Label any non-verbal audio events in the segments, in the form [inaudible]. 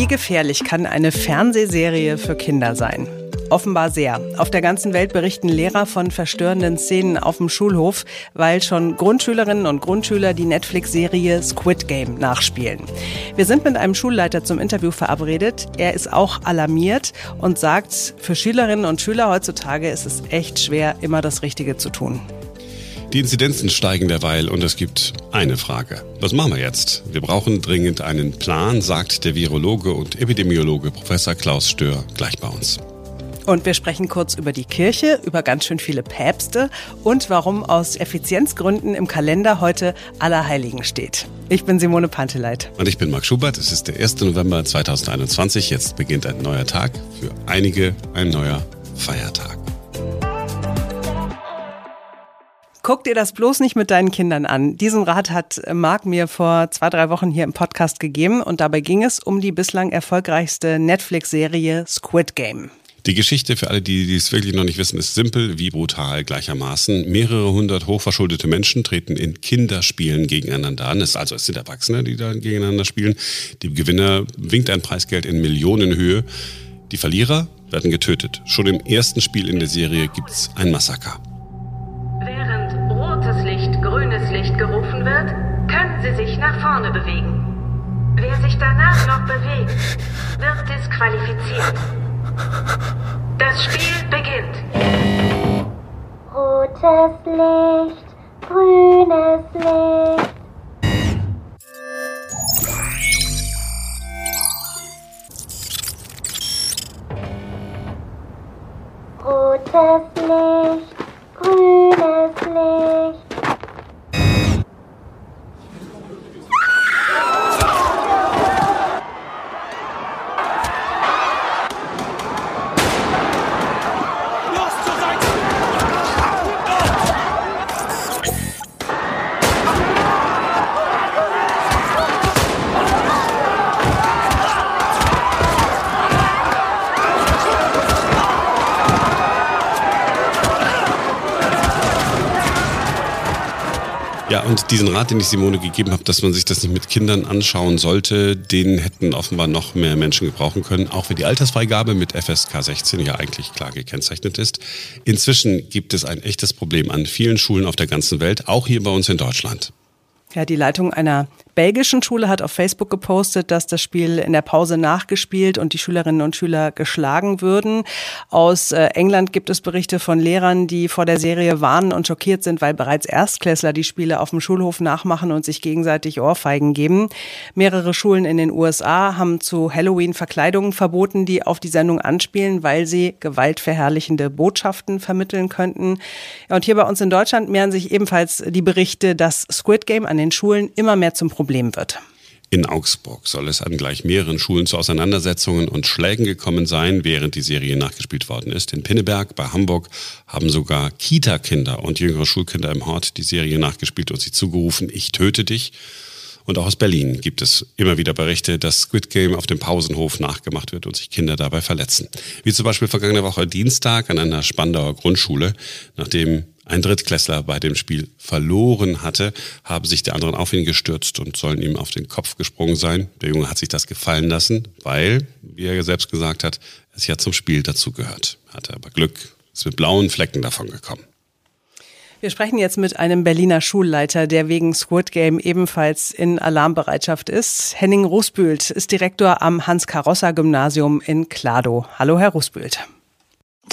Wie gefährlich kann eine Fernsehserie für Kinder sein? Offenbar sehr. Auf der ganzen Welt berichten Lehrer von verstörenden Szenen auf dem Schulhof, weil schon Grundschülerinnen und Grundschüler die Netflix-Serie Squid Game nachspielen. Wir sind mit einem Schulleiter zum Interview verabredet. Er ist auch alarmiert und sagt, für Schülerinnen und Schüler heutzutage ist es echt schwer, immer das Richtige zu tun. Die Inzidenzen steigen derweil und es gibt eine Frage. Was machen wir jetzt? Wir brauchen dringend einen Plan, sagt der Virologe und Epidemiologe Professor Klaus Stör gleich bei uns. Und wir sprechen kurz über die Kirche, über ganz schön viele Päpste und warum aus Effizienzgründen im Kalender heute Allerheiligen steht. Ich bin Simone Panteleit. Und ich bin Marc Schubert. Es ist der 1. November 2021. Jetzt beginnt ein neuer Tag. Für einige ein neuer Feiertag. Guck dir das bloß nicht mit deinen Kindern an. Diesen Rat hat Marc mir vor zwei, drei Wochen hier im Podcast gegeben und dabei ging es um die bislang erfolgreichste Netflix-Serie Squid Game. Die Geschichte für alle, die, die es wirklich noch nicht wissen, ist simpel wie brutal gleichermaßen. Mehrere hundert hochverschuldete Menschen treten in Kinderspielen gegeneinander an. Es, also es sind Erwachsene, die da gegeneinander spielen. Die Gewinner winkt ein Preisgeld in Millionenhöhe. Die Verlierer werden getötet. Schon im ersten Spiel in der Serie gibt es ein Massaker. Vorne bewegen. Wer sich danach noch bewegt, wird disqualifiziert. Das Spiel beginnt. Rotes Licht, grünes Licht. Rotes Licht, grünes Licht. Und diesen Rat, den ich Simone gegeben habe, dass man sich das nicht mit Kindern anschauen sollte, den hätten offenbar noch mehr Menschen gebrauchen können, auch wenn die Altersfreigabe mit FSK 16 ja eigentlich klar gekennzeichnet ist. Inzwischen gibt es ein echtes Problem an vielen Schulen auf der ganzen Welt, auch hier bei uns in Deutschland. Ja, die Leitung einer belgischen Schule hat auf Facebook gepostet, dass das Spiel in der Pause nachgespielt und die Schülerinnen und Schüler geschlagen würden. Aus äh, England gibt es Berichte von Lehrern, die vor der Serie warnen und schockiert sind, weil bereits Erstklässler die Spiele auf dem Schulhof nachmachen und sich gegenseitig Ohrfeigen geben. Mehrere Schulen in den USA haben zu Halloween Verkleidungen verboten, die auf die Sendung anspielen, weil sie gewaltverherrlichende Botschaften vermitteln könnten. Und hier bei uns in Deutschland mehren sich ebenfalls die Berichte, dass Squid Game an den Schulen immer mehr zum Problem wird. In Augsburg soll es an gleich mehreren Schulen zu Auseinandersetzungen und Schlägen gekommen sein, während die Serie nachgespielt worden ist. In Pinneberg bei Hamburg haben sogar Kita-Kinder und jüngere Schulkinder im Hort die Serie nachgespielt und sie zugerufen, ich töte dich. Und auch aus Berlin gibt es immer wieder Berichte, dass Squid Game auf dem Pausenhof nachgemacht wird und sich Kinder dabei verletzen. Wie zum Beispiel vergangene Woche Dienstag an einer Spandauer Grundschule, nachdem ein Drittklässler bei dem Spiel verloren hatte, haben sich die anderen auf ihn gestürzt und sollen ihm auf den Kopf gesprungen sein. Der Junge hat sich das gefallen lassen, weil, wie er selbst gesagt hat, es ja zum Spiel dazugehört. Hatte aber Glück, ist mit blauen Flecken davon gekommen. Wir sprechen jetzt mit einem Berliner Schulleiter, der wegen Squid Game ebenfalls in Alarmbereitschaft ist. Henning Rusbühlt ist Direktor am Hans-Karossa-Gymnasium in Kladow. Hallo, Herr Rusbühlt.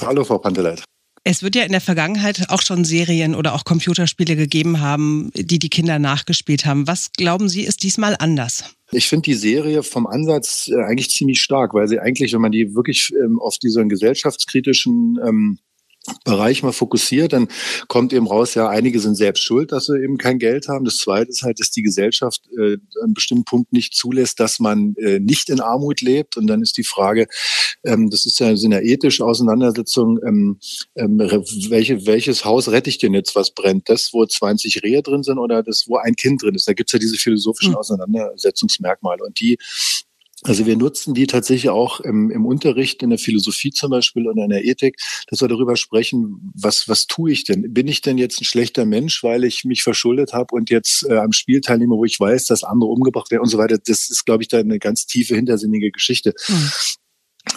Hallo, Frau Panteleit. Es wird ja in der Vergangenheit auch schon Serien oder auch Computerspiele gegeben haben, die die Kinder nachgespielt haben. Was glauben Sie, ist diesmal anders? Ich finde die Serie vom Ansatz äh, eigentlich ziemlich stark, weil sie eigentlich, wenn man die wirklich ähm, auf diesen gesellschaftskritischen ähm, Bereich mal fokussiert, dann kommt eben raus, ja, einige sind selbst schuld, dass sie eben kein Geld haben. Das Zweite ist halt, dass die Gesellschaft äh, an einem bestimmten Punkt nicht zulässt, dass man äh, nicht in Armut lebt. Und dann ist die Frage, ähm, das ist ja sind ja ethische Auseinandersetzungen, ähm, ähm, welche, welches Haus rette ich denn jetzt, was brennt? Das, wo 20 Rehe drin sind oder das, wo ein Kind drin ist? Da gibt's ja diese philosophischen hm. Auseinandersetzungsmerkmale. Und die Also wir nutzen die tatsächlich auch im, im Unterricht, in der Philosophie zum Beispiel und in der Ethik, dass wir darüber sprechen, was, was tue ich denn? Bin ich denn jetzt ein schlechter Mensch, weil ich mich verschuldet habe und jetzt äh, am Spiel teilnehme, wo ich weiß, dass andere umgebracht werden und so weiter? Das ist, glaube ich, da eine ganz tiefe, hintersinnige Geschichte. Mhm.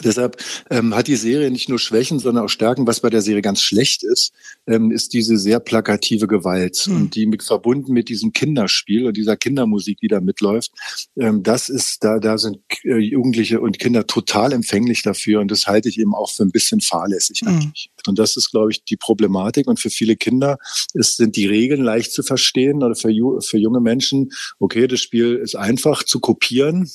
Deshalb ähm, hat die Serie nicht nur Schwächen, sondern auch Stärken. Was bei der Serie ganz schlecht ist, ähm, ist diese sehr plakative Gewalt mhm. und die mit, verbunden mit diesem Kinderspiel und dieser Kindermusik, die da mitläuft. Ähm, das ist da, da sind äh, Jugendliche und Kinder total empfänglich dafür und das halte ich eben auch für ein bisschen fahrlässig mhm. eigentlich. Und das ist, glaube ich, die Problematik. Und für viele Kinder ist, sind die Regeln leicht zu verstehen oder für, für junge Menschen. Okay, das Spiel ist einfach zu kopieren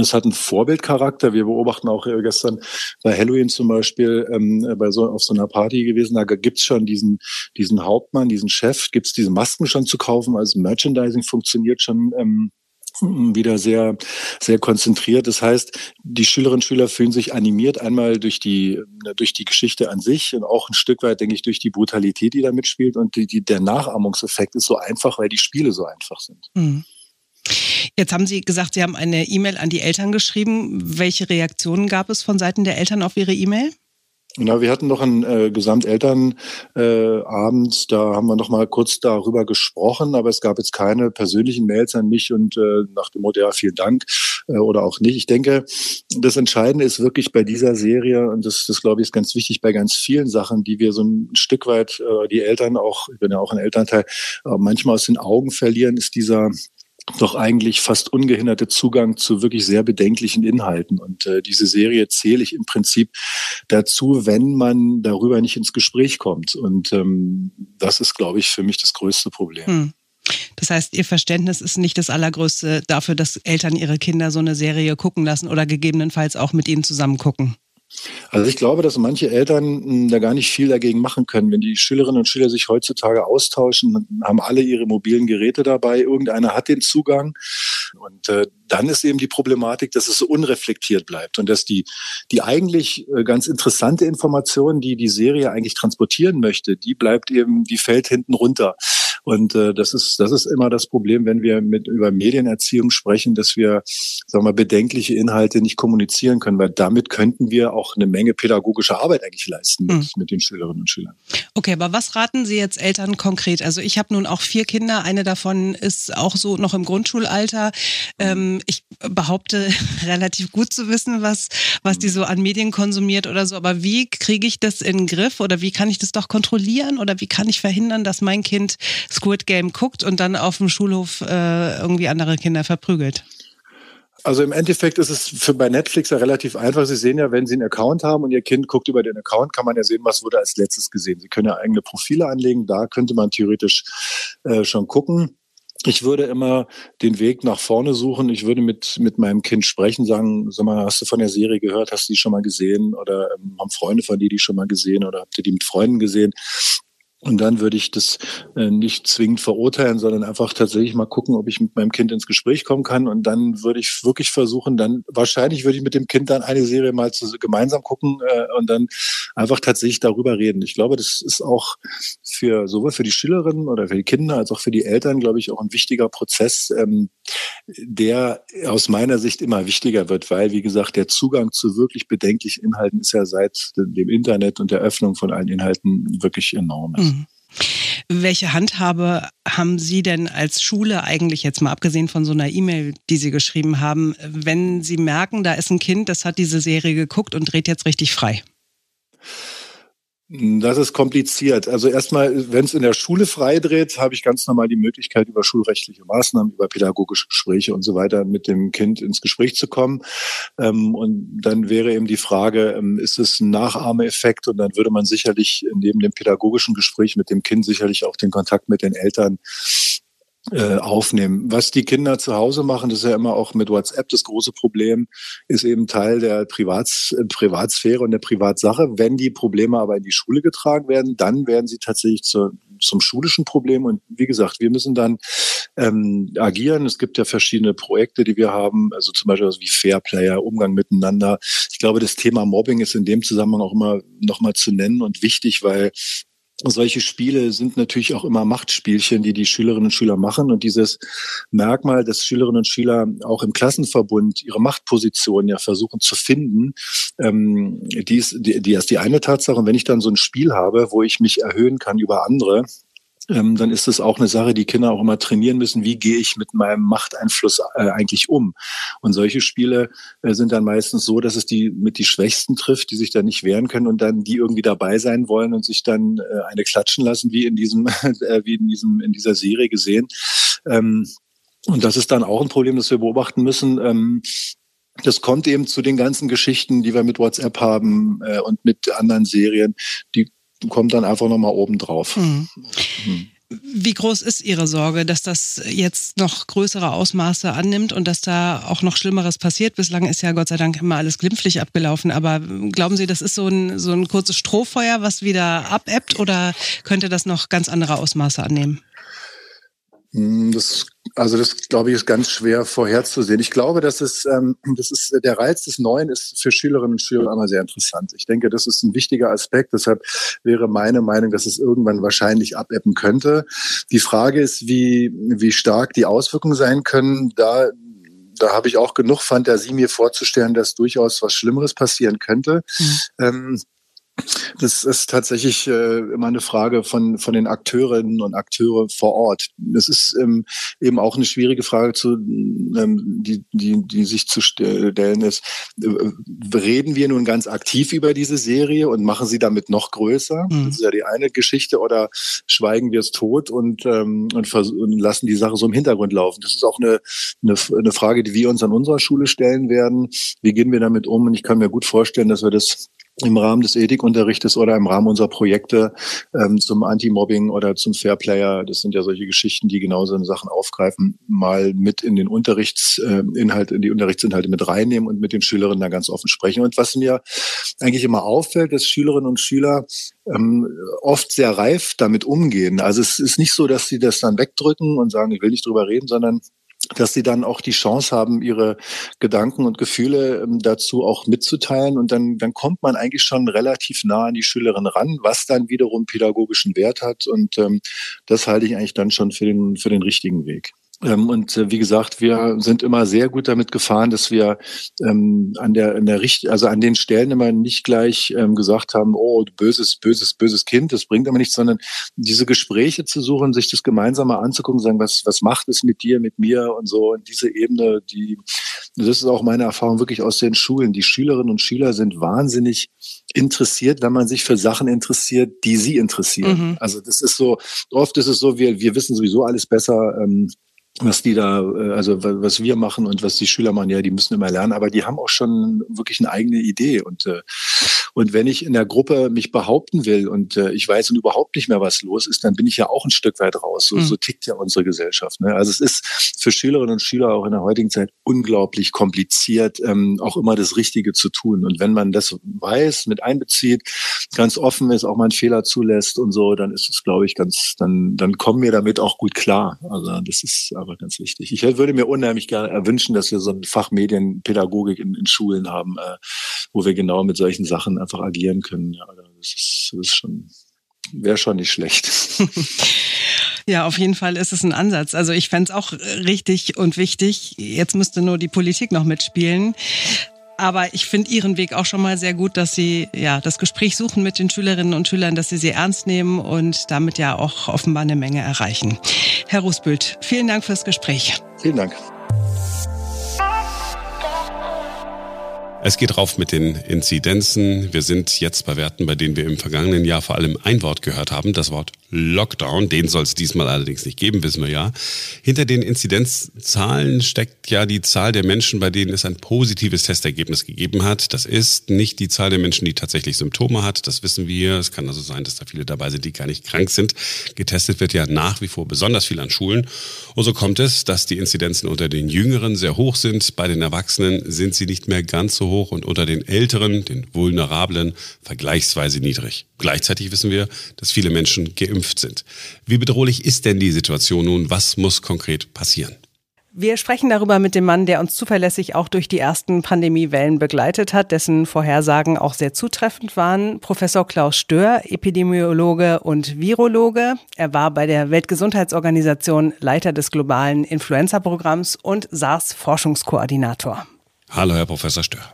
es hat einen Vorbildcharakter. Wir beobachten auch äh, gestern bei Halloween zum Beispiel ähm, bei so auf so einer Party gewesen. Da gibt's schon diesen diesen Hauptmann, diesen Chef. Gibt's diese Masken schon zu kaufen? Also Merchandising funktioniert schon. Ähm, wieder sehr, sehr konzentriert. Das heißt, die Schülerinnen und Schüler fühlen sich animiert einmal durch die, durch die Geschichte an sich und auch ein Stück weit, denke ich, durch die Brutalität, die da mitspielt. Und die, die, der Nachahmungseffekt ist so einfach, weil die Spiele so einfach sind. Mhm. Jetzt haben Sie gesagt, Sie haben eine E-Mail an die Eltern geschrieben. Welche Reaktionen gab es von Seiten der Eltern auf Ihre E-Mail? Na, wir hatten noch einen äh, Gesamtelternabend, äh, da haben wir noch mal kurz darüber gesprochen, aber es gab jetzt keine persönlichen Mails an mich und äh, nach dem Motto, ja, vielen Dank äh, oder auch nicht. Ich denke, das Entscheidende ist wirklich bei dieser Serie, und das, das glaube ich ist ganz wichtig bei ganz vielen Sachen, die wir so ein Stück weit, äh, die Eltern auch, ich bin ja auch ein Elternteil, äh, manchmal aus den Augen verlieren, ist dieser doch eigentlich fast ungehinderte Zugang zu wirklich sehr bedenklichen Inhalten. Und äh, diese Serie zähle ich im Prinzip dazu, wenn man darüber nicht ins Gespräch kommt. Und ähm, das ist, glaube ich, für mich das größte Problem. Hm. Das heißt, Ihr Verständnis ist nicht das allergrößte dafür, dass Eltern ihre Kinder so eine Serie gucken lassen oder gegebenenfalls auch mit ihnen zusammen gucken. Also ich glaube, dass manche Eltern hm, da gar nicht viel dagegen machen können. Wenn die Schülerinnen und Schüler sich heutzutage austauschen, haben alle ihre mobilen Geräte dabei, irgendeiner hat den Zugang. Und äh, dann ist eben die Problematik, dass es so unreflektiert bleibt und dass die, die eigentlich äh, ganz interessante Information, die die Serie eigentlich transportieren möchte, die bleibt eben, die fällt hinten runter. Und äh, das ist das ist immer das Problem, wenn wir mit über Medienerziehung sprechen, dass wir sagen wir mal bedenkliche Inhalte nicht kommunizieren können, weil damit könnten wir auch eine Menge pädagogische Arbeit eigentlich leisten mit, mhm. mit den Schülerinnen und Schülern. Okay, aber was raten Sie jetzt Eltern konkret? Also ich habe nun auch vier Kinder, eine davon ist auch so noch im Grundschulalter. Ähm, ich behaupte [laughs] relativ gut zu wissen, was was die so an Medien konsumiert oder so. Aber wie kriege ich das in den Griff oder wie kann ich das doch kontrollieren oder wie kann ich verhindern, dass mein Kind Squid Game guckt und dann auf dem Schulhof äh, irgendwie andere Kinder verprügelt? Also im Endeffekt ist es für bei Netflix ja relativ einfach. Sie sehen ja, wenn Sie einen Account haben und Ihr Kind guckt über den Account, kann man ja sehen, was wurde als letztes gesehen. Sie können ja eigene Profile anlegen, da könnte man theoretisch äh, schon gucken. Ich würde immer den Weg nach vorne suchen. Ich würde mit, mit meinem Kind sprechen, sagen, sag mal, hast du von der Serie gehört? Hast du die schon mal gesehen? Oder ähm, haben Freunde von dir die schon mal gesehen? Oder habt ihr die mit Freunden gesehen? Und dann würde ich das äh, nicht zwingend verurteilen, sondern einfach tatsächlich mal gucken, ob ich mit meinem Kind ins Gespräch kommen kann. Und dann würde ich wirklich versuchen, dann wahrscheinlich würde ich mit dem Kind dann eine Serie mal zu, gemeinsam gucken äh, und dann einfach tatsächlich darüber reden. Ich glaube, das ist auch für sowohl für die Schülerinnen oder für die Kinder als auch für die Eltern, glaube ich, auch ein wichtiger Prozess, ähm, der aus meiner Sicht immer wichtiger wird, weil, wie gesagt, der Zugang zu wirklich bedenklichen Inhalten ist ja seit dem Internet und der Öffnung von allen Inhalten wirklich enorm. Mhm. Welche Handhabe haben Sie denn als Schule eigentlich jetzt mal abgesehen von so einer E-Mail, die Sie geschrieben haben, wenn Sie merken, da ist ein Kind, das hat diese Serie geguckt und dreht jetzt richtig frei? Das ist kompliziert. Also erstmal, wenn es in der Schule freidreht, habe ich ganz normal die Möglichkeit, über schulrechtliche Maßnahmen, über pädagogische Gespräche und so weiter mit dem Kind ins Gespräch zu kommen. Ähm, und dann wäre eben die Frage, ähm, ist es ein Nachahmeeffekt? Und dann würde man sicherlich neben dem pädagogischen Gespräch mit dem Kind sicherlich auch den Kontakt mit den Eltern aufnehmen. Was die Kinder zu Hause machen, das ist ja immer auch mit WhatsApp das große Problem, ist eben Teil der Privats äh, Privatsphäre und der Privatsache. Wenn die Probleme aber in die Schule getragen werden, dann werden sie tatsächlich zu, zum schulischen Problem. Und wie gesagt, wir müssen dann ähm, agieren. Es gibt ja verschiedene Projekte, die wir haben, also zum Beispiel wie Fairplayer, Umgang miteinander. Ich glaube, das Thema Mobbing ist in dem Zusammenhang auch immer nochmal zu nennen und wichtig, weil solche Spiele sind natürlich auch immer Machtspielchen, die die Schülerinnen und Schüler machen. Und dieses Merkmal, dass Schülerinnen und Schüler auch im Klassenverbund ihre Machtposition ja versuchen zu finden, ähm, die, ist, die, die ist die eine Tatsache. Und wenn ich dann so ein Spiel habe, wo ich mich erhöhen kann über andere, ähm, dann ist es auch eine Sache, die Kinder auch immer trainieren müssen. Wie gehe ich mit meinem Machteinfluss äh, eigentlich um? Und solche Spiele äh, sind dann meistens so, dass es die mit die Schwächsten trifft, die sich da nicht wehren können und dann die irgendwie dabei sein wollen und sich dann äh, eine klatschen lassen, wie in diesem, [laughs] äh, wie in diesem, in dieser Serie gesehen. Ähm, und das ist dann auch ein Problem, das wir beobachten müssen. Ähm, das kommt eben zu den ganzen Geschichten, die wir mit WhatsApp haben äh, und mit anderen Serien. Die kommt dann einfach nochmal oben drauf. Mhm. Mhm. Wie groß ist Ihre Sorge, dass das jetzt noch größere Ausmaße annimmt und dass da auch noch Schlimmeres passiert? Bislang ist ja Gott sei Dank immer alles glimpflich abgelaufen. Aber glauben Sie, das ist so ein, so ein kurzes Strohfeuer, was wieder abebbt oder könnte das noch ganz andere Ausmaße annehmen? Hm, das, also das glaube ich ist ganz schwer vorherzusehen. Ich glaube, dass es, ähm, das ist der Reiz des Neuen ist für Schülerinnen und Schüler immer sehr interessant. Ich denke, das ist ein wichtiger Aspekt. Deshalb wäre meine Meinung, dass es irgendwann wahrscheinlich abebben könnte. Die Frage ist, wie wie stark die Auswirkungen sein können. Da da habe ich auch genug Fantasie, mir vorzustellen, dass durchaus was Schlimmeres passieren könnte. Mhm. Ähm, das ist tatsächlich äh, immer eine Frage von, von den Akteurinnen und Akteure vor Ort. Das ist ähm, eben auch eine schwierige Frage, zu, ähm, die, die, die sich zu stellen ist. Äh, reden wir nun ganz aktiv über diese Serie und machen sie damit noch größer? Mhm. Das ist ja die eine Geschichte. Oder schweigen wir es tot und, ähm, und, und lassen die Sache so im Hintergrund laufen? Das ist auch eine, eine, eine Frage, die wir uns an unserer Schule stellen werden. Wie gehen wir damit um? Und ich kann mir gut vorstellen, dass wir das im Rahmen des Ethikunterrichtes oder im Rahmen unserer Projekte ähm, zum Anti-Mobbing oder zum Fairplayer, das sind ja solche Geschichten, die genau so Sachen aufgreifen, mal mit in den Unterrichtsinhalt, äh, in die Unterrichtsinhalte mit reinnehmen und mit den Schülerinnen da ganz offen sprechen. Und was mir eigentlich immer auffällt, dass Schülerinnen und Schüler ähm, oft sehr reif damit umgehen. Also es ist nicht so, dass sie das dann wegdrücken und sagen, ich will nicht drüber reden, sondern dass sie dann auch die Chance haben, ihre Gedanken und Gefühle ähm, dazu auch mitzuteilen. Und dann, dann kommt man eigentlich schon relativ nah an die Schülerin ran, was dann wiederum pädagogischen Wert hat. Und ähm, das halte ich eigentlich dann schon für den, für den richtigen Weg. Ähm, und äh, wie gesagt, wir sind immer sehr gut damit gefahren, dass wir ähm, an der, an der Richt also an den Stellen immer nicht gleich ähm, gesagt haben, oh, böses, böses, böses Kind, das bringt aber nichts, sondern diese Gespräche zu suchen, sich das gemeinsam mal anzugucken, sagen, was, was macht es mit dir, mit mir und so. Und diese Ebene, die, das ist auch meine Erfahrung wirklich aus den Schulen. Die Schülerinnen und Schüler sind wahnsinnig interessiert, wenn man sich für Sachen interessiert, die sie interessieren. Mhm. Also das ist so, oft ist es so, wir, wir wissen sowieso alles besser. Ähm, was die da, äh, also was wir machen und was die Schüler machen, ja, die müssen immer lernen, aber die haben auch schon wirklich eine eigene Idee. Und, äh, und wenn ich in der Gruppe mich behaupten will und äh, ich weiß und überhaupt nicht mehr, was los ist, dann bin ich ja auch ein Stück weit raus. So, mhm. so tickt ja unsere Gesellschaft. Ne? Also es ist für Schülerinnen und Schüler auch in der heutigen Zeit unglaublich kompliziert, ähm, auch immer das Richtige zu tun. Und wenn man das weiß, mit einbezieht, ganz offen ist, auch mal einen Fehler zulässt und so, dann ist es, glaube ich, ganz, dann, dann kommen wir damit auch gut klar. Also das ist aber ganz wichtig. Ich würde mir unheimlich gerne wünschen, dass wir so ein Fach Medienpädagogik in, in Schulen haben, äh, wo wir genau mit solchen Sachen einfach agieren können. Ja, das ist, das ist schon, wäre schon nicht schlecht. [laughs] Ja, auf jeden Fall ist es ein Ansatz. Also ich fände es auch richtig und wichtig. Jetzt müsste nur die Politik noch mitspielen. Aber ich finde Ihren Weg auch schon mal sehr gut, dass Sie ja das Gespräch suchen mit den Schülerinnen und Schülern, dass Sie sie ernst nehmen und damit ja auch offenbar eine Menge erreichen. Herr Rusbült, vielen Dank fürs Gespräch. Vielen Dank. Es geht rauf mit den Inzidenzen. Wir sind jetzt bei Werten, bei denen wir im vergangenen Jahr vor allem ein Wort gehört haben, das Wort Lockdown. Den soll es diesmal allerdings nicht geben, wissen wir ja. Hinter den Inzidenzzahlen steckt ja die Zahl der Menschen, bei denen es ein positives Testergebnis gegeben hat. Das ist nicht die Zahl der Menschen, die tatsächlich Symptome hat. Das wissen wir. Es kann also sein, dass da viele dabei sind, die gar nicht krank sind. Getestet wird ja nach wie vor besonders viel an Schulen. Und so kommt es, dass die Inzidenzen unter den Jüngeren sehr hoch sind. Bei den Erwachsenen sind sie nicht mehr ganz so hoch und unter den Älteren, den Vulnerablen, vergleichsweise niedrig. Gleichzeitig wissen wir, dass viele Menschen geimpft sind. Wie bedrohlich ist denn die Situation nun? Was muss konkret passieren? Wir sprechen darüber mit dem Mann, der uns zuverlässig auch durch die ersten Pandemiewellen begleitet hat, dessen Vorhersagen auch sehr zutreffend waren. Professor Klaus Stör, Epidemiologe und Virologe. Er war bei der Weltgesundheitsorganisation Leiter des globalen Influenza-Programms und SARS-Forschungskoordinator. Hallo, Herr Professor Stör.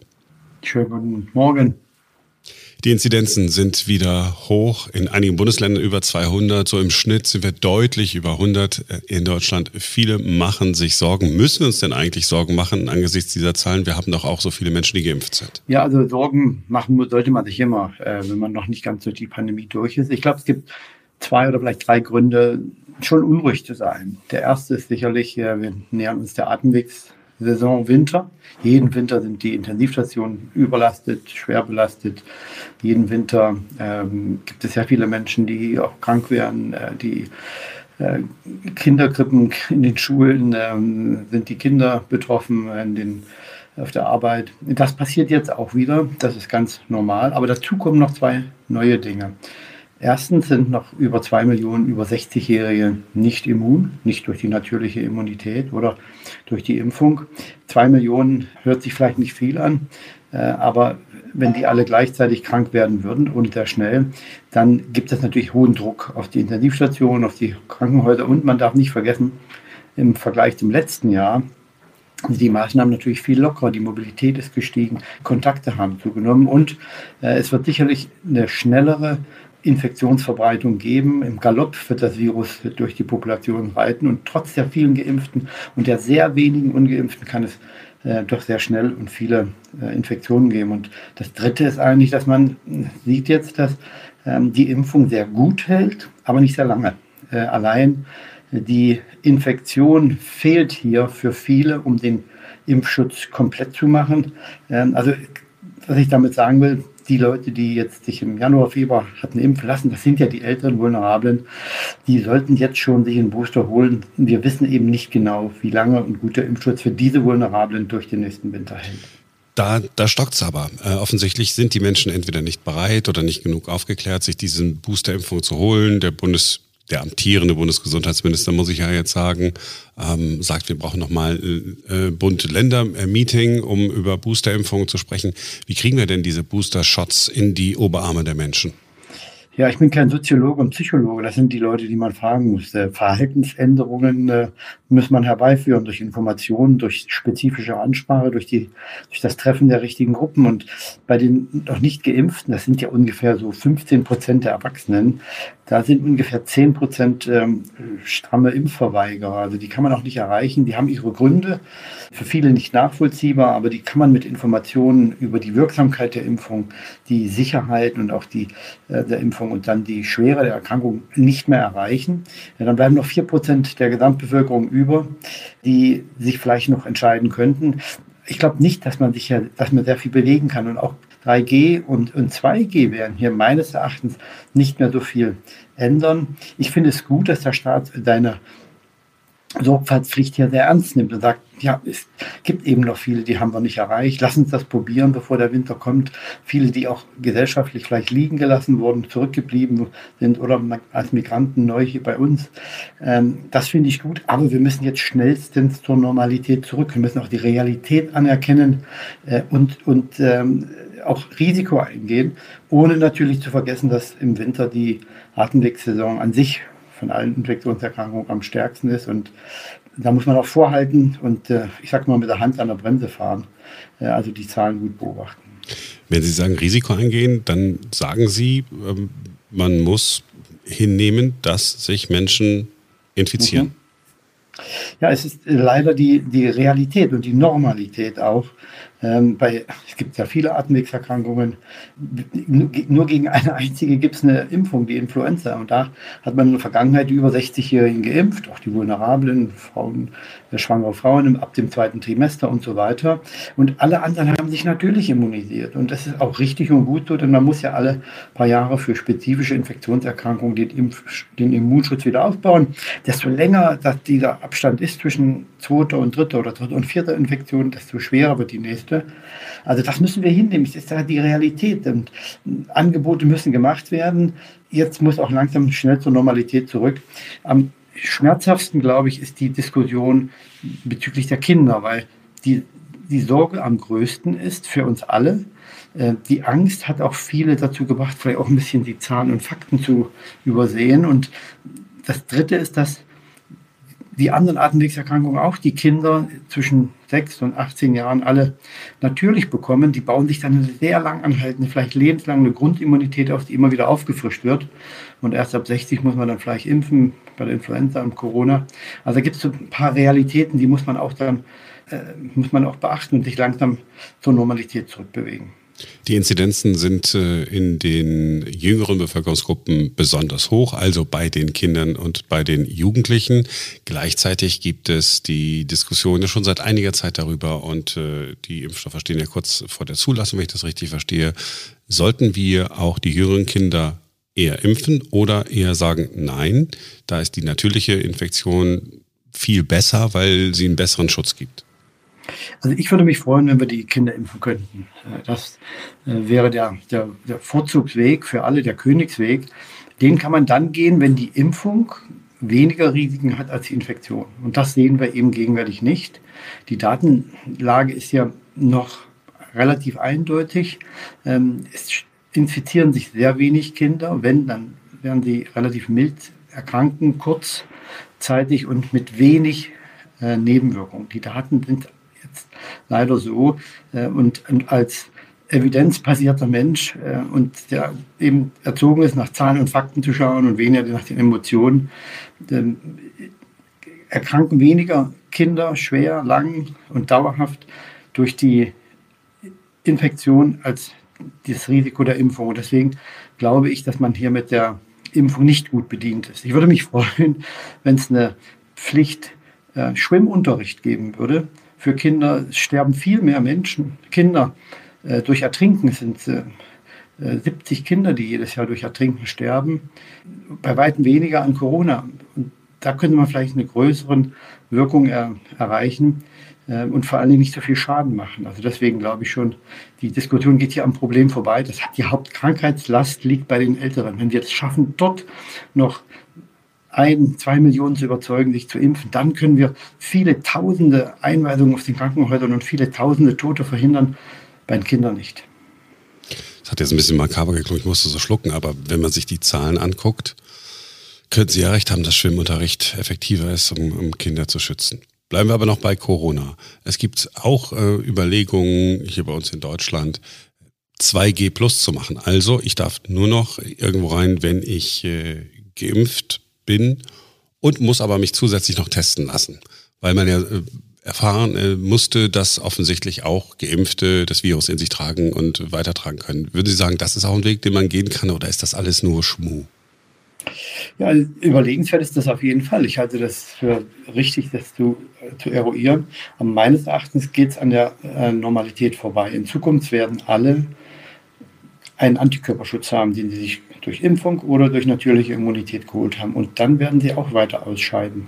Schönen guten Morgen. Die Inzidenzen sind wieder hoch, in einigen Bundesländern über 200, so im Schnitt sind wir deutlich über 100 äh, in Deutschland. Viele machen sich Sorgen. Müssen wir uns denn eigentlich Sorgen machen angesichts dieser Zahlen? Wir haben doch auch so viele Menschen, die geimpft sind. Ja, also Sorgen machen sollte man sich immer, äh, wenn man noch nicht ganz durch die Pandemie durch ist. Ich glaube, es gibt zwei oder vielleicht drei Gründe, schon unruhig zu sein. Der erste ist sicherlich, äh, wir nähern uns der Atemwegs Saison Winter. Jeden Winter sind die Intensivstationen überlastet, schwer belastet. Jeden Winter ähm, gibt es sehr viele Menschen, die auch krank werden, äh, die äh, Kinderkrippen in den Schulen ähm, sind die Kinder betroffen, in den, auf der Arbeit. Das passiert jetzt auch wieder, das ist ganz normal. Aber dazu kommen noch zwei neue Dinge. Erstens sind noch über zwei Millionen über 60-Jährige nicht immun, nicht durch die natürliche Immunität oder durch die Impfung. Zwei Millionen hört sich vielleicht nicht viel an, äh, aber wenn die alle gleichzeitig krank werden würden und sehr schnell, dann gibt es natürlich hohen Druck auf die Intensivstationen, auf die Krankenhäuser und man darf nicht vergessen, im Vergleich zum letzten Jahr die Maßnahmen natürlich viel lockerer, die Mobilität ist gestiegen, Kontakte haben zugenommen und äh, es wird sicherlich eine schnellere Infektionsverbreitung geben. Im Galopp wird das Virus durch die Population reiten und trotz der vielen Geimpften und der sehr wenigen Ungeimpften kann es äh, doch sehr schnell und viele äh, Infektionen geben. Und das Dritte ist eigentlich, dass man sieht jetzt, dass ähm, die Impfung sehr gut hält, aber nicht sehr lange. Äh, allein die Infektion fehlt hier für viele, um den Impfschutz komplett zu machen. Ähm, also was ich damit sagen will, die Leute, die jetzt sich im Januar, Februar hatten impfen lassen, das sind ja die älteren Vulnerablen, die sollten jetzt schon sich einen Booster holen. Wir wissen eben nicht genau, wie lange ein guter Impfschutz für diese Vulnerablen durch den nächsten Winter hält. Da, da stockt es aber. Äh, offensichtlich sind die Menschen entweder nicht bereit oder nicht genug aufgeklärt, sich diese Boosterimpfung zu holen. Der Bundes der amtierende Bundesgesundheitsminister, muss ich ja jetzt sagen, ähm, sagt, wir brauchen nochmal äh, äh, Bund-Länder-Meeting, um über Boosterimpfungen zu sprechen. Wie kriegen wir denn diese Booster-Shots in die Oberarme der Menschen? Ja, ich bin kein Soziologe und Psychologe. Das sind die Leute, die man fragen muss. Äh, Verhaltensänderungen äh, muss man herbeiführen durch Informationen, durch spezifische Ansprache, durch, die, durch das Treffen der richtigen Gruppen. Und bei den noch nicht geimpften, das sind ja ungefähr so 15 Prozent der Erwachsenen, da sind ungefähr 10 Prozent ähm, stramme Impfverweigerer. Also die kann man auch nicht erreichen. Die haben ihre Gründe, für viele nicht nachvollziehbar, aber die kann man mit Informationen über die Wirksamkeit der Impfung, die Sicherheit und auch die äh, der Impfung und dann die Schwere der Erkrankung nicht mehr erreichen. Ja, dann bleiben noch 4 Prozent der Gesamtbevölkerung über, die sich vielleicht noch entscheiden könnten. Ich glaube nicht, dass man sich ja, dass man sehr viel bewegen kann und auch 3G und, und 2G werden hier meines Erachtens nicht mehr so viel ändern. Ich finde es gut, dass der Staat seine Sorgfaltspflicht hier sehr ernst nimmt und sagt, ja, es gibt eben noch viele, die haben wir nicht erreicht. Lass uns das probieren, bevor der Winter kommt. Viele, die auch gesellschaftlich vielleicht liegen gelassen wurden, zurückgeblieben sind oder als Migranten neu hier bei uns. Ähm, das finde ich gut, aber wir müssen jetzt schnellstens zur Normalität zurück. Wir müssen auch die Realität anerkennen äh, und, und ähm, auch Risiko eingehen, ohne natürlich zu vergessen, dass im Winter die Atemwegssaison an sich von allen Infektionserkrankungen am stärksten ist. Und da muss man auch vorhalten und äh, ich sag mal mit der Hand an der Bremse fahren. Äh, also die Zahlen gut beobachten. Wenn Sie sagen Risiko eingehen, dann sagen Sie, ähm, man muss hinnehmen, dass sich Menschen infizieren. Mhm. Ja, es ist leider die, die Realität und die Normalität auch, ähm, bei, es gibt ja viele Atemwegserkrankungen. Nur gegen eine einzige gibt es eine Impfung, die Influenza. Und da hat man in der Vergangenheit die über 60-Jährigen geimpft, auch die vulnerablen Frauen, äh, schwangere Frauen ab dem zweiten Trimester und so weiter. Und alle anderen haben sich natürlich immunisiert. Und das ist auch richtig und gut so, denn man muss ja alle paar Jahre für spezifische Infektionserkrankungen den, Impf den Immunschutz wieder aufbauen. Desto länger dass dieser Abstand ist zwischen zweiter und dritter oder dritter und vierter Infektion, desto schwerer wird die nächste. Also das müssen wir hinnehmen. Das ist ja die Realität. Und Angebote müssen gemacht werden. Jetzt muss auch langsam schnell zur Normalität zurück. Am schmerzhaftesten, glaube ich, ist die Diskussion bezüglich der Kinder, weil die, die Sorge am größten ist für uns alle. Äh, die Angst hat auch viele dazu gebracht, vielleicht auch ein bisschen die Zahlen und Fakten zu übersehen. Und das Dritte ist, dass die anderen Atemwegserkrankungen auch die Kinder zwischen 6 und 18 Jahren alle natürlich bekommen. Die bauen sich dann eine sehr lang anhaltende, vielleicht lebenslang eine Grundimmunität auf, die immer wieder aufgefrischt wird. Und erst ab 60 muss man dann vielleicht impfen bei der Influenza und Corona. Also da gibt es so ein paar Realitäten, die muss man auch dann äh, muss man auch beachten und sich langsam zur Normalität zurückbewegen. Die Inzidenzen sind äh, in den jüngeren Bevölkerungsgruppen besonders hoch, also bei den Kindern und bei den Jugendlichen. Gleichzeitig gibt es die Diskussion ja schon seit einiger Zeit darüber und äh, die Impfstoffe stehen ja kurz vor der Zulassung, wenn ich das richtig verstehe. Sollten wir auch die jüngeren Kinder eher impfen oder eher sagen, nein, da ist die natürliche Infektion viel besser, weil sie einen besseren Schutz gibt? Also ich würde mich freuen, wenn wir die Kinder impfen könnten. Äh, das äh, wäre der, der, der Vorzugsweg für alle, der Königsweg. Den kann man dann gehen, wenn die Impfung weniger Risiken hat als die Infektion. Und das sehen wir eben gegenwärtig nicht. Die Datenlage ist ja noch relativ eindeutig. Ähm, es infizieren sich sehr wenig Kinder. Wenn, dann werden sie relativ mild erkranken, kurzzeitig und mit wenig äh, Nebenwirkungen. Die Daten sind leider so. Äh, und, und als evidenzbasierter Mensch äh, und der eben erzogen ist, nach Zahlen und Fakten zu schauen und weniger nach den Emotionen, ähm, erkranken weniger Kinder schwer, lang und dauerhaft durch die Infektion als das Risiko der Impfung. Deswegen glaube ich, dass man hier mit der Impfung nicht gut bedient ist. Ich würde mich [laughs] freuen, wenn es eine Pflicht äh, Schwimmunterricht geben würde, für Kinder. Sterben viel mehr Menschen, Kinder äh, durch Ertrinken. Sind äh, 70 Kinder, die jedes Jahr durch Ertrinken sterben. Bei weitem weniger an Corona. Und da könnte man vielleicht eine größere Wirkung er, erreichen äh, und vor allen Dingen nicht so viel Schaden machen. Also deswegen glaube ich schon, die Diskussion geht hier am Problem vorbei. Das die Hauptkrankheitslast liegt bei den Älteren. Wenn wir es schaffen, dort noch ein, zwei Millionen zu überzeugen, sich zu impfen, dann können wir viele tausende Einweisungen auf den Krankenhäusern und viele tausende Tote verhindern, bei den Kindern nicht. Das hat jetzt ein bisschen makaber geklungen, ich musste so schlucken, aber wenn man sich die Zahlen anguckt, können Sie ja recht haben, dass Schwimmunterricht effektiver ist, um, um Kinder zu schützen. Bleiben wir aber noch bei Corona. Es gibt auch äh, Überlegungen hier bei uns in Deutschland, 2G Plus zu machen. Also ich darf nur noch irgendwo rein, wenn ich äh, geimpft bin und muss aber mich zusätzlich noch testen lassen, weil man ja äh, erfahren äh, musste, dass offensichtlich auch Geimpfte das Virus in sich tragen und weitertragen können. Würden Sie sagen, das ist auch ein Weg, den man gehen kann oder ist das alles nur Schmuh? Ja, überlegenswert ist das auf jeden Fall. Ich halte das für richtig, das zu, äh, zu eruieren. Aber meines Erachtens geht es an der äh, Normalität vorbei. In Zukunft werden alle einen Antikörperschutz haben, den sie sich durch Impfung oder durch natürliche Immunität geholt haben. Und dann werden sie auch weiter ausscheiden.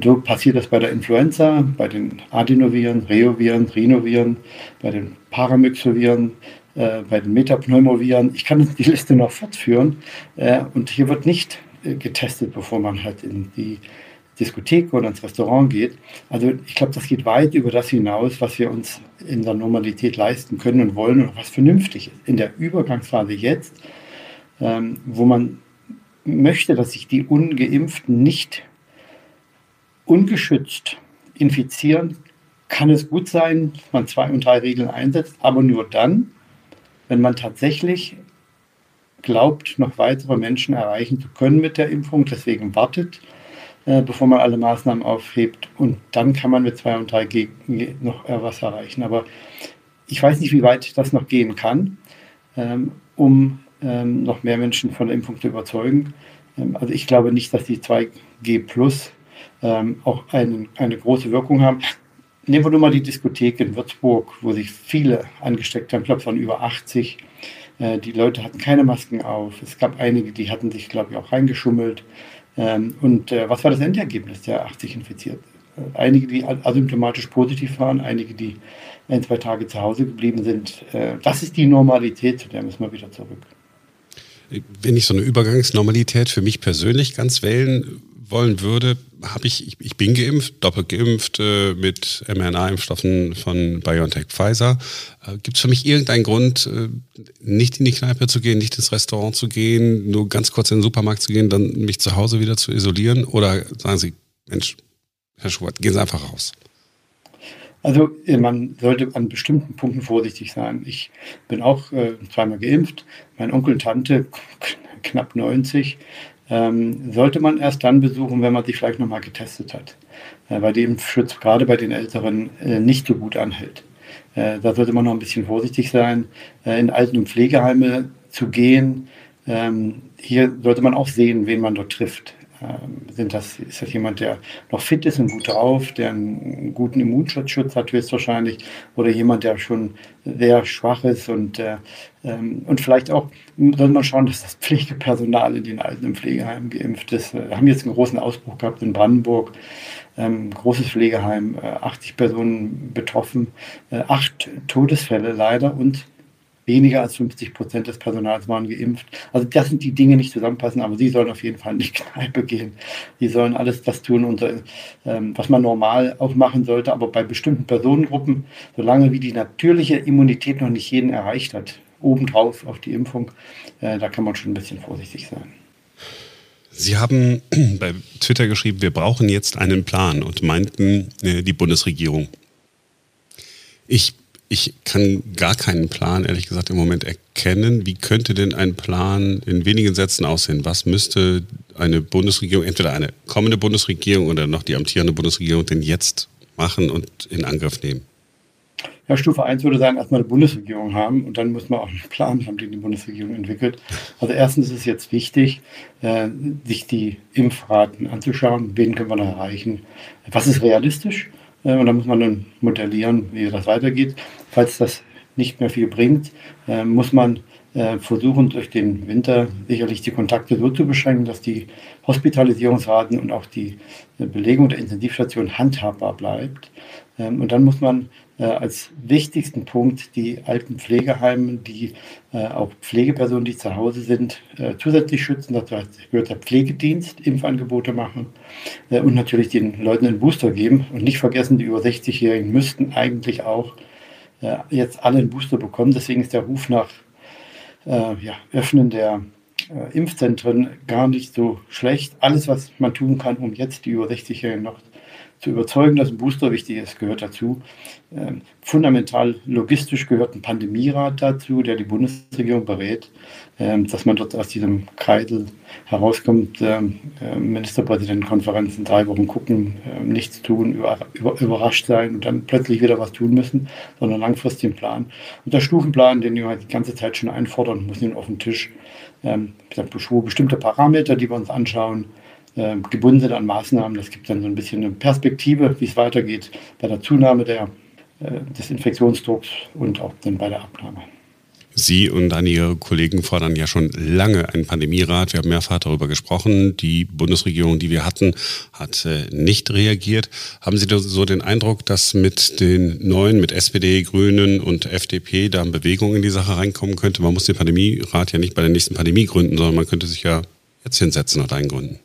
So passiert das bei der Influenza, bei den Adenoviren, Reoviren, Rhinoviren, bei den Paramyxoviren, äh, bei den Metapneumoviren. Ich kann die Liste noch fortführen. Äh, und hier wird nicht äh, getestet, bevor man halt in die Diskothek oder ins Restaurant geht. Also ich glaube, das geht weit über das hinaus, was wir uns in der Normalität leisten können und wollen und was vernünftig ist. In der Übergangsphase jetzt, ähm, wo man möchte, dass sich die ungeimpften nicht ungeschützt infizieren, kann es gut sein, dass man zwei und drei Regeln einsetzt, aber nur dann, wenn man tatsächlich glaubt, noch weitere Menschen erreichen zu können mit der Impfung, deswegen wartet äh, bevor man alle Maßnahmen aufhebt. Und dann kann man mit 2 und 3G noch äh, was erreichen. Aber ich weiß nicht, wie weit das noch gehen kann, ähm, um ähm, noch mehr Menschen von der Impfung zu überzeugen. Ähm, also ich glaube nicht, dass die 2G Plus ähm, auch ein, eine große Wirkung haben. Nehmen wir nur mal die Diskothek in Würzburg, wo sich viele angesteckt haben. Ich glaube, es waren über 80. Äh, die Leute hatten keine Masken auf. Es gab einige, die hatten sich, glaube ich, auch reingeschummelt. Ähm, und äh, was war das Endergebnis der 80 Infizierten? Äh, einige, die asymptomatisch positiv waren, einige, die ein, zwei Tage zu Hause geblieben sind. Äh, das ist die Normalität, zu der müssen wir wieder zurück. Wenn ich so eine Übergangsnormalität für mich persönlich ganz wählen wollen würde, habe ich, ich, ich bin geimpft, doppelt geimpft äh, mit mRNA-Impfstoffen von BioNTech Pfizer. Äh, Gibt es für mich irgendeinen Grund, äh, nicht in die Kneipe zu gehen, nicht ins Restaurant zu gehen, nur ganz kurz in den Supermarkt zu gehen, dann mich zu Hause wieder zu isolieren? Oder sagen Sie, Mensch, Herr Schubert, gehen Sie einfach raus? Also äh, man sollte an bestimmten Punkten vorsichtig sein. Ich bin auch äh, zweimal geimpft. Mein Onkel und Tante, [laughs] knapp 90, ähm, sollte man erst dann besuchen, wenn man sich vielleicht nochmal getestet hat. Äh, bei dem Schutz gerade bei den Älteren äh, nicht so gut anhält. Äh, da sollte man noch ein bisschen vorsichtig sein, äh, in Alten- und Pflegeheime zu gehen. Ähm, hier sollte man auch sehen, wen man dort trifft. Ähm, sind das, ist das jemand, der noch fit ist und gut drauf, der einen guten Immunschutz hat höchstwahrscheinlich, oder jemand, der schon sehr schwach ist und, äh, ähm, und vielleicht auch sollte man schauen, dass das Pflegepersonal in den alten Pflegeheimen geimpft ist. Wir haben jetzt einen großen Ausbruch gehabt in Brandenburg, ähm, großes Pflegeheim, äh, 80 Personen betroffen, äh, acht Todesfälle leider und weniger als 50 Prozent des Personals waren geimpft. Also das sind die Dinge nicht zusammenpassen, aber sie sollen auf jeden Fall in die [laughs] Kneipe gehen. Sie sollen alles das tun, unter, ähm, was man normal auch machen sollte, aber bei bestimmten Personengruppen, solange wie die natürliche Immunität noch nicht jeden erreicht hat, obendrauf auf die Impfung, äh, da kann man schon ein bisschen vorsichtig sein. Sie haben [clears throat] bei Twitter geschrieben, wir brauchen jetzt einen Plan und meinten äh, die Bundesregierung. Ich ich kann gar keinen Plan, ehrlich gesagt, im Moment erkennen. Wie könnte denn ein Plan in wenigen Sätzen aussehen? Was müsste eine Bundesregierung, entweder eine kommende Bundesregierung oder noch die amtierende Bundesregierung denn jetzt machen und in Angriff nehmen? Ja, Stufe 1 würde sagen, erstmal eine Bundesregierung haben und dann muss man auch einen Plan haben, den die Bundesregierung entwickelt. Also erstens ist es jetzt wichtig, äh, sich die Impfraten anzuschauen. Wen können wir da erreichen? Was ist realistisch? Äh, und da muss man dann modellieren, wie das weitergeht. Falls das nicht mehr viel bringt, äh, muss man äh, versuchen, durch den Winter sicherlich die Kontakte so zu beschränken, dass die Hospitalisierungsraten und auch die Belegung der Intensivstation handhabbar bleibt. Ähm, und dann muss man äh, als wichtigsten Punkt die alten Pflegeheime, die äh, auch Pflegepersonen, die zu Hause sind, äh, zusätzlich schützen. Dazu gehört der Pflegedienst, Impfangebote machen äh, und natürlich den Leuten einen Booster geben. Und nicht vergessen, die über 60-Jährigen müssten eigentlich auch äh, jetzt alle einen Booster bekommen. Deswegen ist der Ruf nach ja, Öffnen der Impfzentren gar nicht so schlecht. Alles, was man tun kann, um jetzt die über 60-Jährigen noch zu überzeugen, dass ein Booster wichtig ist, gehört dazu. Ähm, fundamental logistisch gehört ein Pandemierat dazu, der die Bundesregierung berät, ähm, dass man dort aus diesem Kreisel herauskommt. Ähm, äh, Ministerpräsidentenkonferenzen drei Wochen gucken, äh, nichts tun, über, über, überrascht sein und dann plötzlich wieder was tun müssen, sondern langfristig einen Plan. Und der Stufenplan, den wir die ganze Zeit schon einfordern, muss nun auf den Tisch. Ähm, bestimmte Parameter, die wir uns anschauen, äh, gebunden sind an Maßnahmen. Das gibt dann so ein bisschen eine Perspektive, wie es weitergeht bei der Zunahme der, äh, des Infektionsdrucks und auch dann bei der Abnahme. Sie und einige Kollegen fordern ja schon lange einen Pandemierat. Wir haben mehrfach darüber gesprochen. Die Bundesregierung, die wir hatten, hat äh, nicht reagiert. Haben Sie so den Eindruck, dass mit den neuen, mit SPD, Grünen und FDP da Bewegung in die Sache reinkommen könnte? Man muss den Pandemierat ja nicht bei der nächsten Pandemie gründen, sondern man könnte sich ja jetzt hinsetzen und eingründen.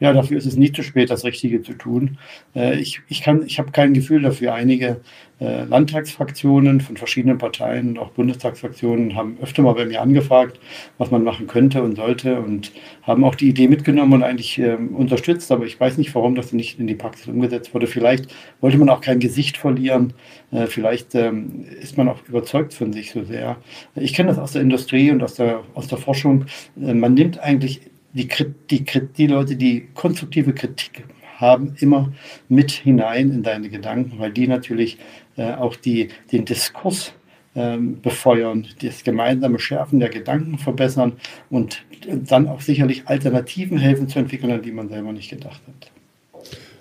Ja, dafür ist es nie zu spät, das Richtige zu tun. Äh, ich, ich, ich habe kein Gefühl dafür. Einige äh, Landtagsfraktionen von verschiedenen Parteien und auch Bundestagsfraktionen haben öfter mal bei mir angefragt, was man machen könnte und sollte und haben auch die Idee mitgenommen und eigentlich äh, unterstützt. Aber ich weiß nicht, warum das nicht in die Praxis umgesetzt wurde. Vielleicht wollte man auch kein Gesicht verlieren. Äh, vielleicht ähm, ist man auch überzeugt von sich so sehr. Ich kenne das aus der Industrie und aus der, aus der Forschung. Äh, man nimmt eigentlich die, die, die Leute, die konstruktive Kritik haben, immer mit hinein in deine Gedanken, weil die natürlich äh, auch die, den Diskurs ähm, befeuern, das gemeinsame Schärfen der Gedanken verbessern und dann auch sicherlich Alternativen helfen zu entwickeln, an die man selber nicht gedacht hat.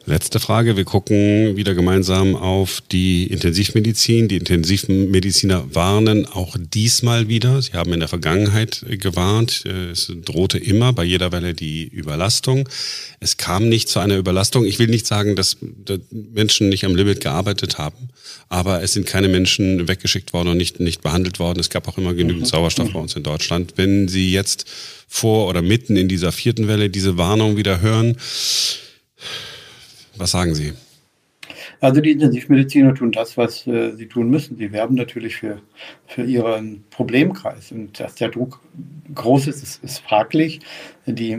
Letzte Frage. Wir gucken wieder gemeinsam auf die Intensivmedizin. Die Intensivmediziner warnen auch diesmal wieder. Sie haben in der Vergangenheit gewarnt. Es drohte immer bei jeder Welle die Überlastung. Es kam nicht zu einer Überlastung. Ich will nicht sagen, dass Menschen nicht am Limit gearbeitet haben, aber es sind keine Menschen weggeschickt worden und nicht, nicht behandelt worden. Es gab auch immer genügend mhm. Sauerstoff bei uns in Deutschland. Wenn Sie jetzt vor oder mitten in dieser vierten Welle diese Warnung wieder hören, was sagen Sie? Also die Intensivmediziner tun das, was äh, sie tun müssen. Sie werben natürlich für, für ihren Problemkreis. Und dass der Druck groß ist, ist, ist fraglich. Die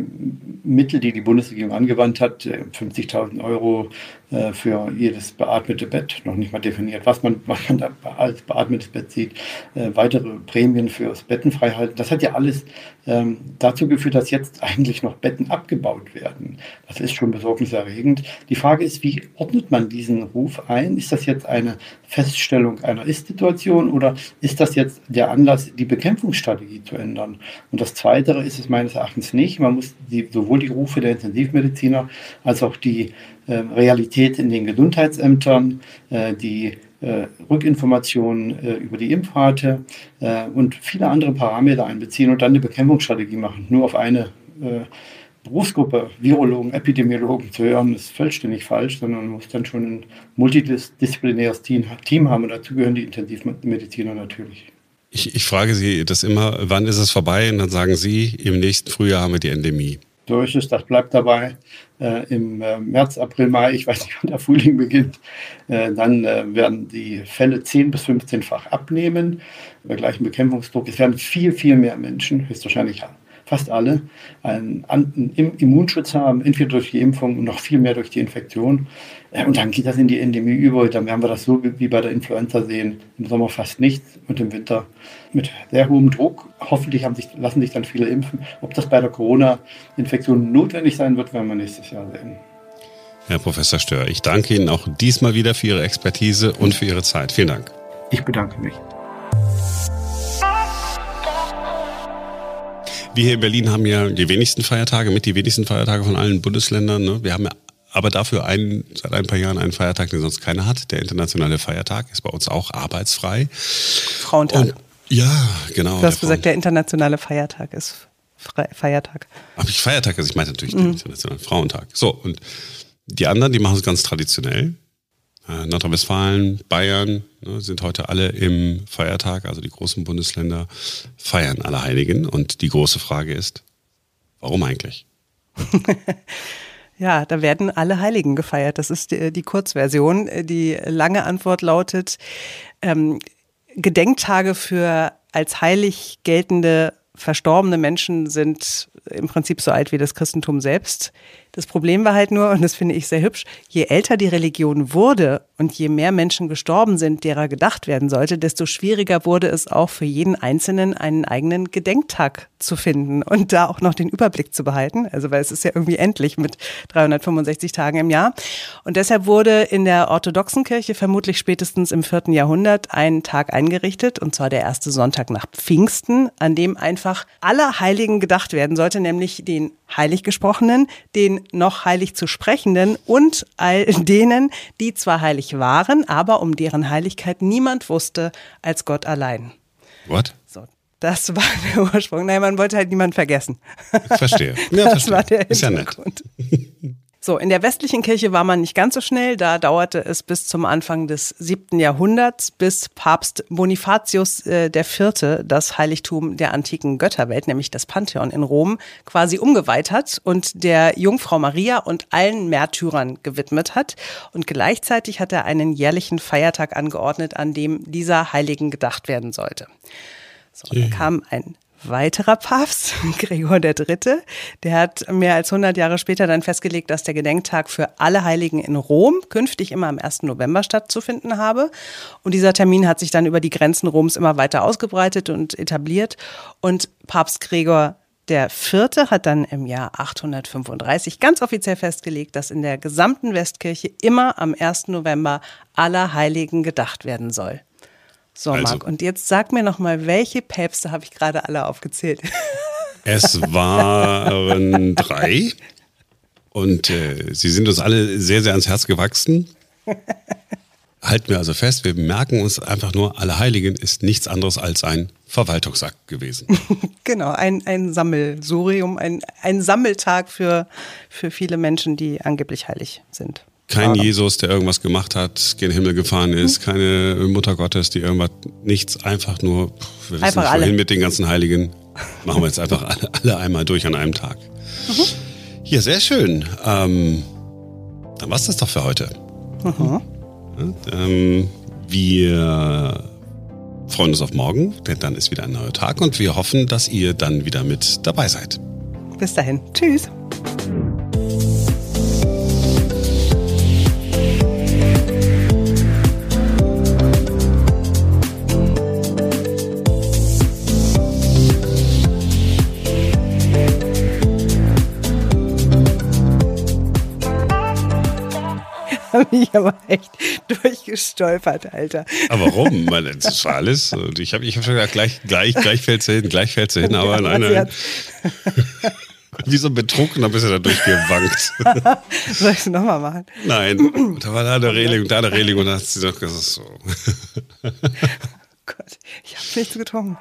Mittel, die die Bundesregierung angewandt hat, 50.000 äh, Euro äh, für jedes beatmete Bett, noch nicht mal definiert, was man, was man da als beatmetes Bett sieht, äh, weitere Prämien fürs Bettenfreihalten. Das hat ja alles ähm, dazu geführt, dass jetzt eigentlich noch Betten abgebaut werden. Das ist schon besorgniserregend. Die Frage ist, wie ordnet man diesen Ruf ein? Ist das jetzt eine Feststellung einer Ist-Situation oder ist das jetzt der Anlass, die Bekämpfungsstrategie zu ändern? Und das Zweite ist es meines Erachtens nicht. Man muss die, sowohl die Rufe der Intensivmediziner als auch die äh, Realität in den Gesundheitsämtern, äh, die äh, Rückinformationen äh, über die Impfrate äh, und viele andere Parameter einbeziehen und dann eine Bekämpfungsstrategie machen. Nur auf eine äh, Berufsgruppe, Virologen, Epidemiologen zu hören, ist vollständig falsch, sondern man muss dann schon ein multidisziplinäres Team, Team haben und dazu gehören die Intensivmediziner natürlich. Ich, ich frage Sie das immer, wann ist es vorbei? Und dann sagen Sie, im nächsten Frühjahr haben wir die Endemie durch ist, das bleibt dabei. Äh, Im äh, März, April, Mai, ich weiß nicht, [laughs] wann der Frühling beginnt, äh, dann äh, werden die Fälle 10 bis 15-fach abnehmen, bei gleichem Bekämpfungsdruck. Es werden viel, viel mehr Menschen, höchstwahrscheinlich fast alle, einen, einen Immunschutz haben, entweder durch die Impfung und noch viel mehr durch die Infektion. Äh, und dann geht das in die Endemie über. Dann werden wir das so wie bei der Influenza sehen. Im Sommer fast nichts und im Winter mit sehr hohem Druck. Hoffentlich sich, lassen sich dann viele impfen. Ob das bei der Corona-Infektion notwendig sein wird, werden wir nächstes Jahr sehen. Herr Professor Stör, ich danke Ihnen auch diesmal wieder für Ihre Expertise und für Ihre Zeit. Vielen Dank. Ich bedanke mich. Wir hier in Berlin haben ja die wenigsten Feiertage, mit die wenigsten Feiertage von allen Bundesländern. Ne? Wir haben ja aber dafür einen, seit ein paar Jahren einen Feiertag, den sonst keiner hat. Der internationale Feiertag ist bei uns auch arbeitsfrei. Frauentag. Und, ja, genau. Du hast der gesagt, der internationale Feiertag ist Fre Feiertag. Habe ich Feiertag? Also ich meine natürlich mhm. den internationalen Frauentag. So, und die anderen, die machen es ganz traditionell. Äh, Nordrhein-Westfalen, Bayern ne, sind heute alle im Feiertag, also die großen Bundesländer feiern alle Heiligen. Und die große Frage ist, warum eigentlich? [laughs] Ja, da werden alle Heiligen gefeiert. Das ist die, die Kurzversion. Die lange Antwort lautet ähm, Gedenktage für als heilig geltende verstorbene Menschen sind im Prinzip so alt wie das Christentum selbst. Das Problem war halt nur, und das finde ich sehr hübsch, je älter die Religion wurde und je mehr Menschen gestorben sind, derer gedacht werden sollte, desto schwieriger wurde es auch für jeden Einzelnen einen eigenen Gedenktag zu finden und da auch noch den Überblick zu behalten. Also weil es ist ja irgendwie endlich mit 365 Tagen im Jahr. Und deshalb wurde in der orthodoxen Kirche vermutlich spätestens im vierten Jahrhundert ein Tag eingerichtet, und zwar der erste Sonntag nach Pfingsten, an dem einfach aller Heiligen gedacht werden sollte, nämlich den heilig gesprochenen, den noch heilig zu sprechenden und all denen, die zwar heilig waren, aber um deren Heiligkeit niemand wusste als Gott allein. What? So, das war der Ursprung. Nein, man wollte halt niemand vergessen. verstehe. [laughs] Ja, das verstehe. war der Hintergrund. Ist ja nett. [laughs] So, in der westlichen Kirche war man nicht ganz so schnell. Da dauerte es bis zum Anfang des siebten Jahrhunderts, bis Papst Bonifatius äh, IV. das Heiligtum der antiken Götterwelt, nämlich das Pantheon in Rom, quasi umgeweiht hat und der Jungfrau Maria und allen Märtyrern gewidmet hat. Und gleichzeitig hat er einen jährlichen Feiertag angeordnet, an dem dieser Heiligen gedacht werden sollte. So, da kam ein weiterer Papst, [laughs] Gregor III., der hat mehr als 100 Jahre später dann festgelegt, dass der Gedenktag für alle Heiligen in Rom künftig immer am 1. November stattzufinden habe. Und dieser Termin hat sich dann über die Grenzen Roms immer weiter ausgebreitet und etabliert. Und Papst Gregor der Vierte hat dann im Jahr 835 ganz offiziell festgelegt, dass in der gesamten Westkirche immer am 1. November aller Heiligen gedacht werden soll. So, also, Marc, und jetzt sag mir noch mal, welche Päpste habe ich gerade alle aufgezählt? [laughs] Es waren drei. Und äh, sie sind uns alle sehr, sehr ans Herz gewachsen. Halten wir also fest, wir merken uns einfach nur, Allerheiligen ist nichts anderes als ein Verwaltungsakt gewesen. [laughs] genau, ein, ein Sammelsurium, ein, ein Sammeltag für, für viele Menschen, die angeblich heilig sind. Kein ja. Jesus, der irgendwas gemacht hat, gen Himmel gefahren ist, mhm. keine Mutter Gottes, die irgendwas, nichts, einfach nur, wir wissen einfach nicht, wohin alle. mit den ganzen Heiligen. Machen wir jetzt einfach alle, alle einmal durch an einem Tag. Mhm. Ja, sehr schön. Ähm, dann war's das doch für heute. Mhm. Ja, ähm, wir freuen uns auf morgen, denn dann ist wieder ein neuer Tag und wir hoffen, dass ihr dann wieder mit dabei seid. Bis dahin. Tschüss. da bin ich aber echt durchgestolpert, Alter. Aber warum? Weil das war alles. Und ich habe ich hab schon gedacht, gleich, gleich, gleich fällt sie hin, gleich fällt sie hin, aber ja, nein, nein. [laughs] Wie so ein Betrunkener bist du da durchgewankt. [laughs] Soll ich es nochmal machen? Nein. [clears throat] Da war da eine Reling und da eine Reling und da hat sie doch gesagt, so. oh [laughs] Gott, ich habe nichts getrunken.